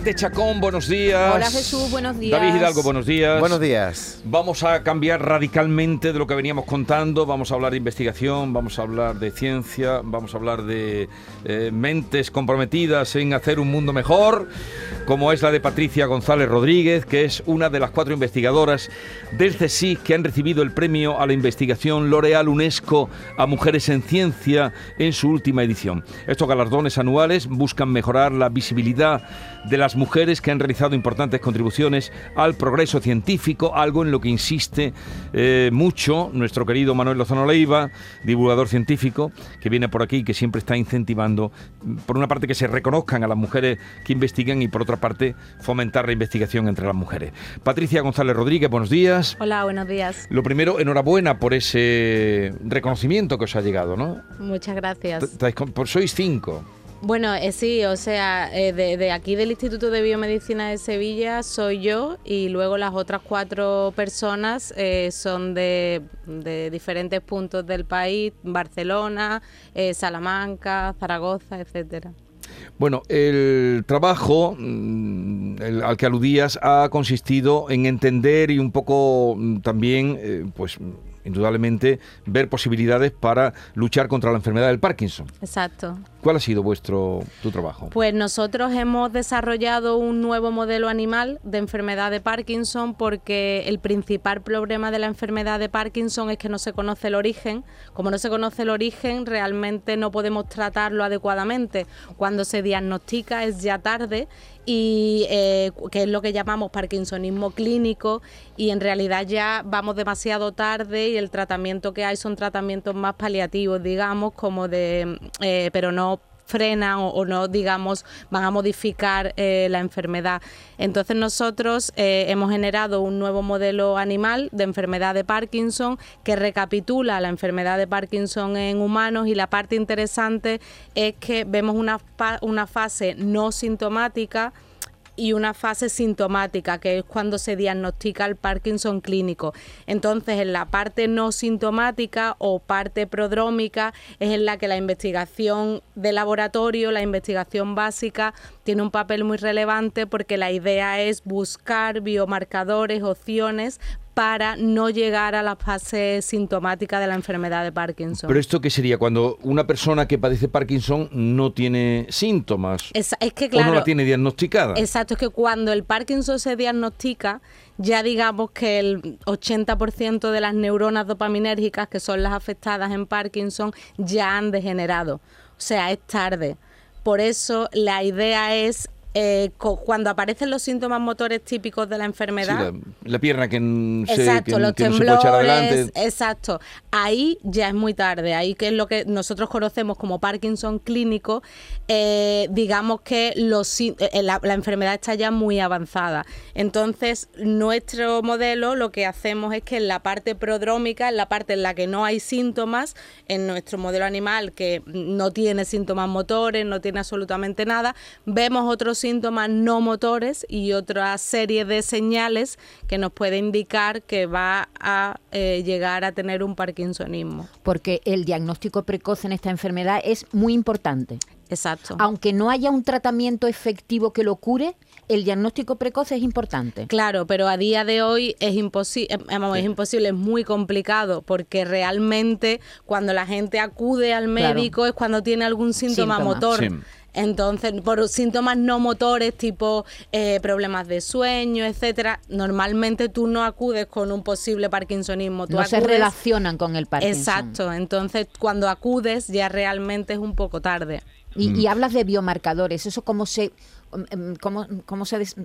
Maite Chacón, buenos días. Hola Jesús, buenos días. David Hidalgo, buenos días. Buenos días. Vamos a cambiar radicalmente de lo que veníamos contando. Vamos a hablar de investigación, vamos a hablar de ciencia, vamos a hablar de eh, mentes comprometidas en hacer un mundo mejor, como es la de Patricia González Rodríguez, que es una de las cuatro investigadoras del CSIC que han recibido el premio a la investigación L'Oreal UNESCO a Mujeres en Ciencia en su última edición. Estos galardones anuales buscan mejorar la visibilidad de las mujeres que han realizado importantes contribuciones al progreso científico, algo en lo que insiste eh, mucho nuestro querido Manuel Lozano Leiva, divulgador científico, que viene por aquí y que siempre está incentivando, por una parte, que se reconozcan a las mujeres que investigan y por otra parte, fomentar la investigación entre las mujeres. Patricia González Rodríguez, buenos días. Hola, buenos días. Lo primero, enhorabuena por ese reconocimiento que os ha llegado, ¿no? Muchas gracias. Por sois cinco. Bueno, eh, sí, o sea, eh, de, aquí del Instituto de Biomedicina de Sevilla soy yo y luego las otras cuatro personas eh, son de, diferentes puntos del país, Barcelona, Salamanca, Zaragoza, etcétera. Bueno, el trabajo mm, al que aludías ha consistido en entender y un poco mm, también, pues indudablemente, ver posibilidades para luchar contra la enfermedad del Parkinson. Exacto. ¿Cuál ha sido vuestro tu trabajo? Pues nosotros hemos desarrollado un nuevo modelo animal de enfermedad de Parkinson porque el principal problema de la enfermedad de Parkinson es que no se conoce el origen. Como no se conoce el origen, realmente no podemos tratarlo adecuadamente. Cuando se diagnostica es ya tarde y eh, que es lo que llamamos parkinsonismo clínico y en realidad ya vamos demasiado tarde y el tratamiento que hay son tratamientos más paliativos, digamos, como de, eh, pero no frenan o, no, digamos, van a modificar eh, la enfermedad. Entonces nosotros hemos generado un nuevo modelo animal de enfermedad de Parkinson que recapitula la enfermedad de Parkinson en humanos y la parte interesante es que vemos una, una fase no sintomática y una fase sintomática, que es cuando se diagnostica el Parkinson clínico. Entonces, en la parte no sintomática o parte prodrómica es en la que la investigación de laboratorio, la investigación básica, tiene un papel muy relevante porque la idea es buscar biomarcadores, opciones para no llegar a la fase sintomática de la enfermedad de Parkinson. Pero esto qué sería cuando una persona que padece Parkinson no tiene síntomas es, que claro, o no la tiene diagnosticada. Exacto, es que cuando el Parkinson se diagnostica, ya digamos que el 80% de las neuronas dopaminérgicas que son las afectadas en Parkinson ya han degenerado. O sea, es tarde. Por eso la idea es eh, cuando aparecen los síntomas motores típicos de la enfermedad. la, pierna que, se, exacto, los temblores, exacto. Ahí ya es muy tarde. Ahí que es lo que nosotros conocemos como Parkinson clínico, eh, digamos que los, eh, la, enfermedad está ya muy avanzada. Entonces, nuestro modelo lo que hacemos es que en la parte prodrómica, en la parte en la que no hay síntomas, en nuestro modelo animal que no tiene síntomas motores, no tiene absolutamente nada, vemos otros síntomas no motores y otra serie de señales que nos puede indicar que va a eh, llegar a tener un parkinsonismo. Porque el diagnóstico precoz en esta enfermedad es muy importante. Exacto. Aunque no haya un tratamiento efectivo que lo cure, el diagnóstico precoz es importante. Claro, pero a día de hoy es, imposible, eh, es imposible, es muy complicado, porque realmente cuando la gente acude al médico es cuando tiene algún síntoma, motor. Entonces, por síntomas no motores, tipo eh, problemas de sueño, etcétera, normalmente tú no acudes con un posible parkinsonismo. no se relacionan con el Parkinson. Exacto. Entonces, cuando acudes, ya realmente es un poco tarde. Y, y hablas de biomarcadores. ¿Eso cómo se, mm, ¿cómo, cómo se des-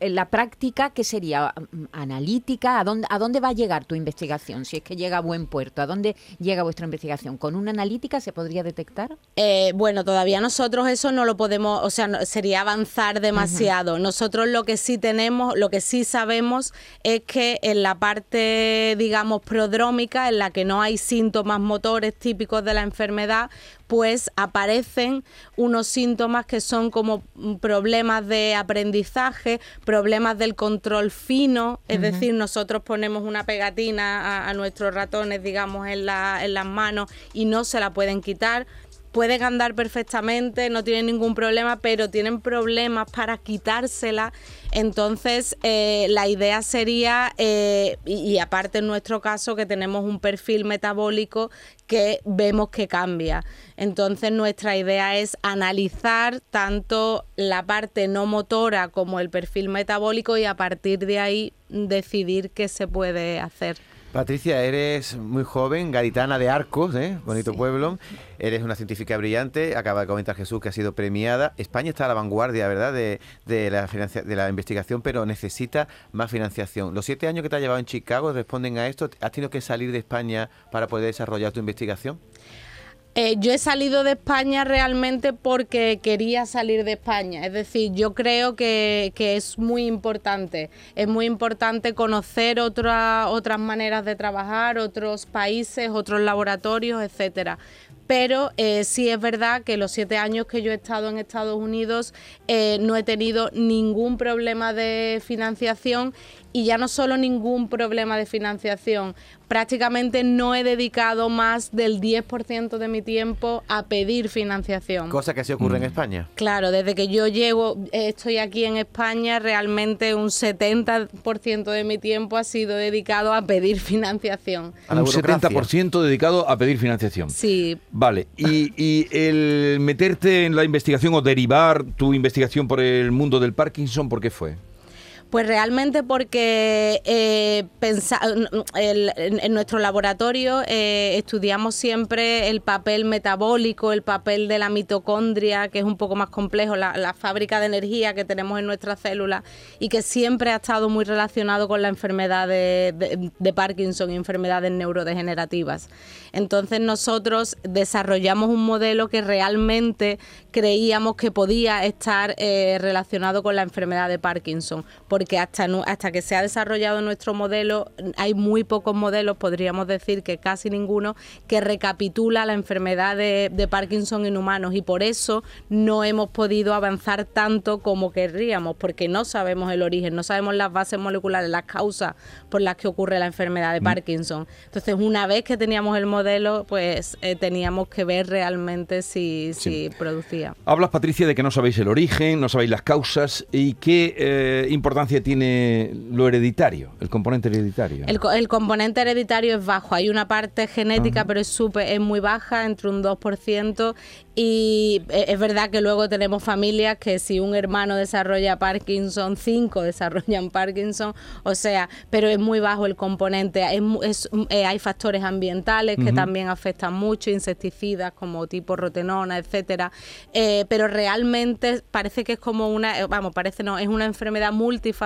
en la práctica qué sería analítica? ¿A dónde, ¿A dónde va a llegar tu investigación? Si es que llega a buen puerto, ¿a dónde llega vuestra investigación? ¿Con una analítica se podría detectar? Eh, bueno, todavía nosotros eso no lo podemos, o sea, no- sería avanzar demasiado. Nosotros lo que sí tenemos, lo que sí sabemos es que en la parte, digamos, prodrómica, en la que no hay síntomas motores típicos de la enfermedad, pues aparecen unos síntomas que son como mm, problemas de aprendizaje, problemas del control fino, es decir, nosotros ponemos una pegatina a, a nuestros ratones, digamos, en, la- en las manos y no se la pueden quitar pueden andar perfectamente, no tienen ningún problema, pero tienen problemas para quitársela. Entonces, eh, la idea sería, eh, y, y aparte en nuestro caso, que tenemos un perfil metabólico que vemos que cambia. Entonces, nuestra idea es analizar tanto la parte no motora como el perfil metabólico y a partir de ahí decidir qué se puede hacer. Patricia, eres muy joven, gaditana de Arcos, ¿eh? bonito pueblo. Eres una científica brillante. Acaba de comentar Jesús que ha sido premiada. España está a la vanguardia, ¿verdad?, de, de la, de la investigación, pero necesita más financiación. Los siete años que te has llevado en Chicago responden a esto. ¿Has tenido que salir de España para poder desarrollar tu investigación? Eh, yo he salido de España realmente porque quería salir de España. Es decir, yo creo que, es muy importante. Es muy importante conocer otra- otras maneras de trabajar, otros países, otros laboratorios, etcétera. Pero eh, sí es verdad que los siete años que yo he estado en Estados Unidos eh, no he tenido ningún problema de financiación y ya no solo ningún problema de financiación, prácticamente no he dedicado más del 10% de mi tiempo a pedir financiación. Cosa que así ocurre en España. Claro, desde que yo llego, estoy aquí en España, realmente un 70% de mi tiempo ha sido dedicado a pedir financiación. A un burocracia. 70% dedicado a pedir financiación. Sí, Vale, y, y el meterte en la investigación o derivar tu investigación por el mundo del Parkinson, ¿por qué fue? Pues realmente porque eh, en, nuestro laboratorio eh, estudiamos siempre el papel metabólico, el papel de la mitocondria, que es un poco más complejo, la, fábrica de energía que tenemos en nuestras células y que siempre ha estado muy relacionado con la enfermedad de Parkinson y enfermedades neurodegenerativas. Entonces nosotros desarrollamos un modelo que realmente creíamos que podía estar eh, relacionado con la enfermedad de Parkinson, porque hasta, hasta que se ha desarrollado nuestro modelo hay muy pocos modelos, podríamos decir que casi ninguno, que recapitula la enfermedad de, de Parkinson en humanos y por eso no hemos podido avanzar tanto como querríamos, porque no sabemos el origen, no sabemos las bases moleculares, las causas por las que ocurre la enfermedad de Parkinson. Entonces, una vez que teníamos el modelo, pues eh, teníamos que ver realmente si, si producía. Hablas, Patricia, de que no sabéis el origen, no sabéis las causas y qué eh, importancia tiene lo hereditario, el componente hereditario. El, co- el componente hereditario es bajo, hay una parte genética, pero es, súper- es muy baja, entre un 2%, y e- es verdad que luego tenemos familias que si un hermano desarrolla Parkinson, cinco desarrollan Parkinson, o sea, pero es muy bajo el componente. Es- eh, hay factores ambientales que también afectan mucho, insecticidas como tipo rotenona, etcétera, eh, pero realmente parece que es como una, eh, vamos, parece no, es una enfermedad multifactorial,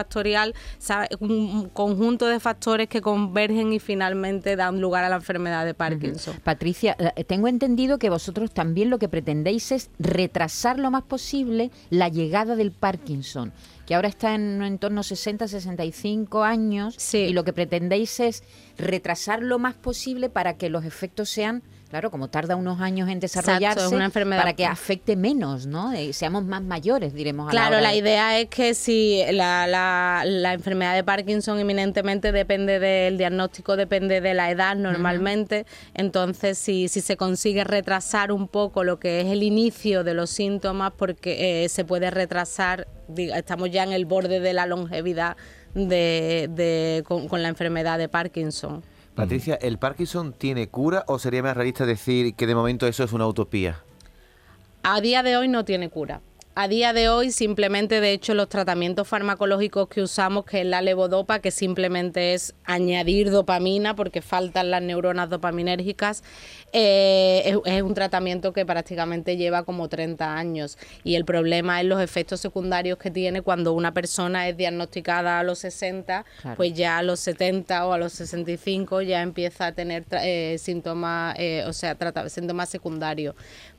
¿sabe? un un conjunto de factores que convergen y finalmente dan lugar a la enfermedad de Parkinson. Patricia, eh, tengo entendido que vosotros también lo que pretendéis es retrasar lo más posible la llegada del Parkinson, que ahora está en, en torno a 60, 65 años, Sí. y lo que pretendéis es retrasar lo más posible para que los efectos sean, claro, como tarda unos años en desarrollarse, es una enfermedad- para que afecte menos, ¿no? Seamos más mayores, diremos. a la Claro, hora la de- idea es que si la, la- la enfermedad de Parkinson eminentemente depende del diagnóstico, depende de la edad normalmente, entonces si, si se consigue retrasar un poco lo que es el inicio de los síntomas, porque eh, se puede retrasar, diga, estamos ya en el borde de la longevidad de, de- con, con la enfermedad de Parkinson. Patricia, ¿el Parkinson tiene cura o sería más realista decir que de momento eso es una utopía? A día de hoy no tiene cura. A día de hoy, simplemente, de hecho, los tratamientos farmacológicos que usamos, que es la levodopa, que simplemente es añadir dopamina porque faltan las neuronas dopaminérgicas, eh, es, es un tratamiento que prácticamente lleva como 30 años. Y el problema es los efectos secundarios que tiene cuando una persona es diagnosticada a los 60, Claro. pues ya a los 70 o a los 65 ya empieza a tener eh, síntomas, eh, o sea, trata- síntomas secundarios.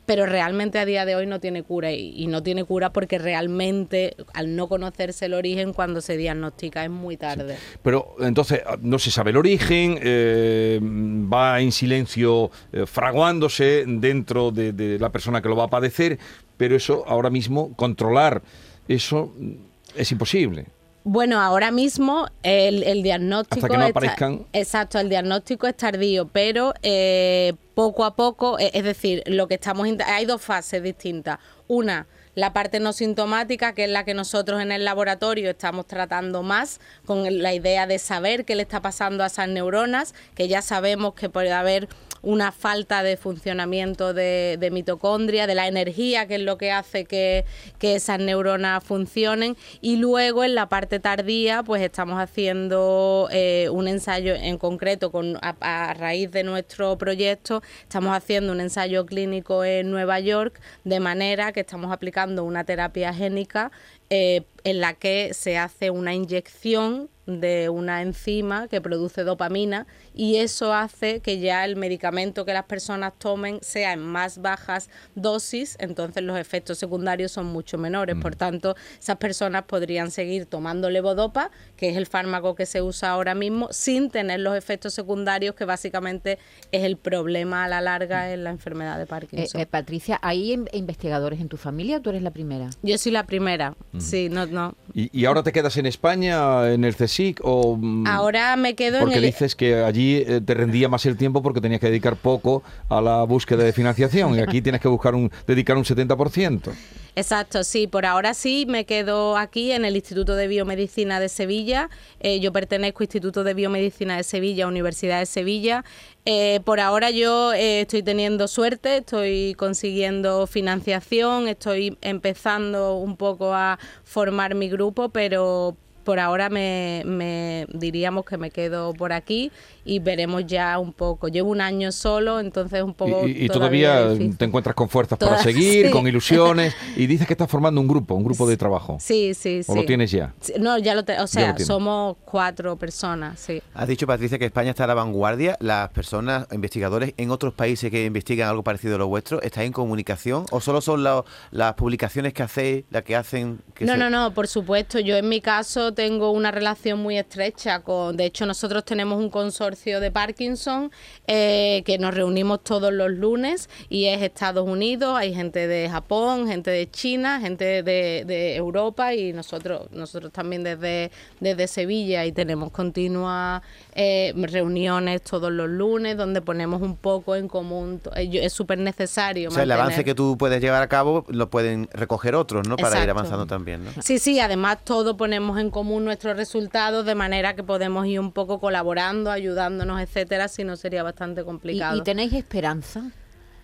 Pero realmente a día de hoy no tiene cura y, no tiene cura porque realmente al no conocerse el origen cuando se diagnostica es muy tarde. Pero entonces ah, no se sabe el origen, eh, va en silencio eh, fraguándose dentro de, de la persona que lo va a padecer, pero eso ahora mismo, controlar eso mm, es imposible. Bueno, ahora mismo el, el diagnóstico... Hasta que no está- aparezcan. Exacto, el diagnóstico es tardío, pero eh, poco a poco, eh, es decir, lo que estamos... Hay dos fases distintas. Una, la parte no sintomática, que es la que nosotros en el laboratorio estamos tratando más, con la idea de saber qué le está pasando a esas neuronas, que ya sabemos que puede haber una falta de funcionamiento de, de mitocondria, de la energía, que es lo que hace que, que esas neuronas funcionen. Y luego en la parte tardía, pues estamos haciendo eh, un ensayo en concreto con a, raíz de nuestro proyecto, estamos haciendo un ensayo clínico en Nueva York, de manera que estamos aplicando una terapia génica eh, en la que se hace una inyección de una enzima que produce dopamina y eso hace que ya el medicamento que las personas tomen sea en más bajas dosis, entonces los efectos secundarios son mucho menores. Por tanto, esas personas podrían seguir tomando levodopa, que es el fármaco que se usa ahora mismo, sin tener los efectos secundarios, que básicamente es el problema a la larga en la enfermedad de Eh, Parkinson. eh, Patricia, ¿hay in- investigadores en tu familia o tú eres la primera? Yo soy la primera, sí, no, no. ¿Y, y ahora te quedas en España, en el CSIC, o...? mm, Ahora me quedo Porque en el... dices que allí eh, te rendía más el tiempo porque tenías que dedicar poco a la búsqueda de financiación y aquí tienes que buscar un dedicar un 70%. Exacto, sí, por ahora sí me quedo aquí en el Instituto de Biomedicina de Sevilla. Eh, yo pertenezco al Instituto de Biomedicina de Sevilla, Universidad de Sevilla. Eh, por ahora yo eh, estoy teniendo suerte, estoy consiguiendo financiación, estoy empezando un poco a formar mi grupo, pero por ahora me, me diríamos que me quedo por aquí y veremos ya un poco. Llevo un año solo, entonces un poco... Y, y todavía, te encuentras con fuerzas para seguir, sí. con ilusiones y dices que estás formando un grupo, un grupo de trabajo. Sí, sí, sí. ¿O lo tienes ya? No, ya lo tengo. O sea, somos cuatro personas, sí. Has dicho, Patricia, que España está a la vanguardia. ¿Las personas, investigadores en otros países que investigan algo parecido a lo vuestro, estáis en comunicación? ¿O solo son la- las publicaciones que hacéis, las que hacen? Que No, se- no, no, por supuesto. Yo en mi caso tengo una relación muy estrecha con, de hecho nosotros tenemos un consorcio de Parkinson eh, que nos reunimos todos los lunes y es Estados Unidos, hay gente de Japón, gente de China, gente de, de Europa y nosotros, nosotros también desde, desde Sevilla y tenemos continuas eh, reuniones todos los lunes donde ponemos un poco en común. eh, Es súper necesario. O sea, el avance que tú puedes llevar a cabo lo pueden recoger otros, ¿no? Para ir avanzando también, ¿no? Sí, sí, además todos ponemos en común nuestros resultados de manera que podemos ir un poco colaborando, ayudándonos, etcétera, si no sería bastante ¿Y, complicado. y tenéis esperanza?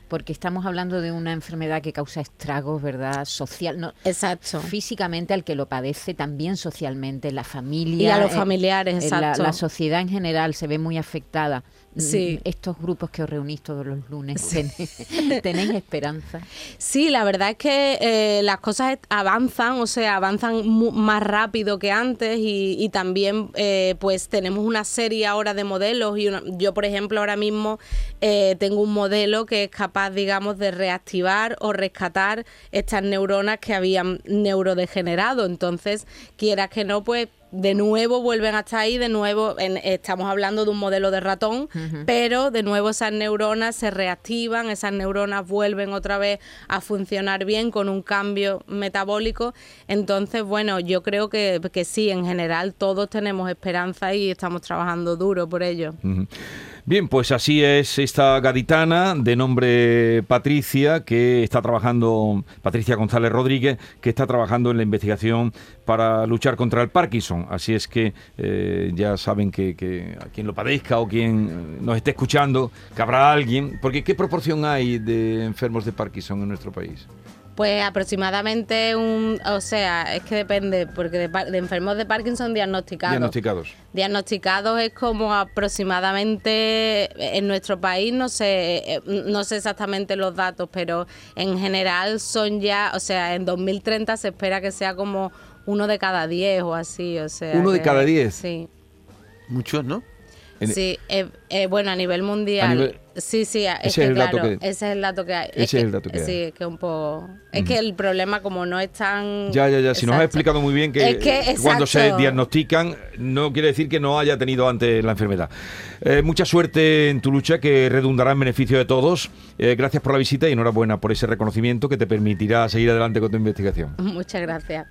Porque estamos hablando de una enfermedad que causa estragos, ¿verdad? Social, no, Exacto. físicamente al que lo padece, también socialmente, la familia. Y a los eh, familiares, eh, la- exacto. La, sociedad en general se ve muy afectada. Mm, Sí. Estos grupos que os reunís todos los lunes, ¿tenéis, tenéis esperanza? Sí, la verdad es que eh, las cosas avanzan, o sea, avanzan más rápido que antes y, y también eh, pues tenemos una serie ahora de modelos y una- yo, por ejemplo, ahora mismo eh, tengo un modelo que es capaz, digamos, de reactivar o rescatar estas neuronas que habían neurodegenerado. Entonces, quieras que no, pues de nuevo vuelven a estar ahí, de nuevo en- estamos hablando de un modelo de ratón, pero de nuevo esas neuronas se reactivan, esas neuronas vuelven otra vez a funcionar bien con un cambio metabólico. Entonces, bueno, yo creo que, que sí, en general todos tenemos esperanza y estamos trabajando duro por ello. Bien, pues así es esta gaditana de nombre Patricia, que está trabajando, Patricia González Rodríguez, que está trabajando en la investigación para luchar contra el Parkinson. Así es que eh, ya saben que, que a quien lo padezca o quien eh, nos esté escuchando, que habrá alguien, porque ¿qué proporción hay de enfermos de Parkinson en nuestro país? Pues aproximadamente un, o sea, es que depende, porque de, par- de enfermos de Parkinson diagnosticados. Diagnosticados. Diagnosticados es como aproximadamente en nuestro país, no sé, eh, no sé exactamente los datos, pero en general son ya, o sea, en 2030 se espera que sea como uno de cada diez o así, o sea. ¿Uno de que- cada diez? Sí. Muchos, ¿no? Sí, eh, eh, bueno, a nivel mundial. A nivel- sí, sí, es Ese que es el dato que- ese es el dato que hay. Ese es el dato que Sí, hay. es que un poco. Es que el problema, como no es tan. Ya, ya, ya. Si nos has explicado muy bien que, Es que, cuando se diagnostican no quiere decir que no haya tenido antes la enfermedad. Eh, mucha suerte en tu lucha que redundará en beneficio de todos. Eh, gracias por la visita y enhorabuena por ese reconocimiento que te permitirá seguir adelante con tu investigación. Muchas gracias.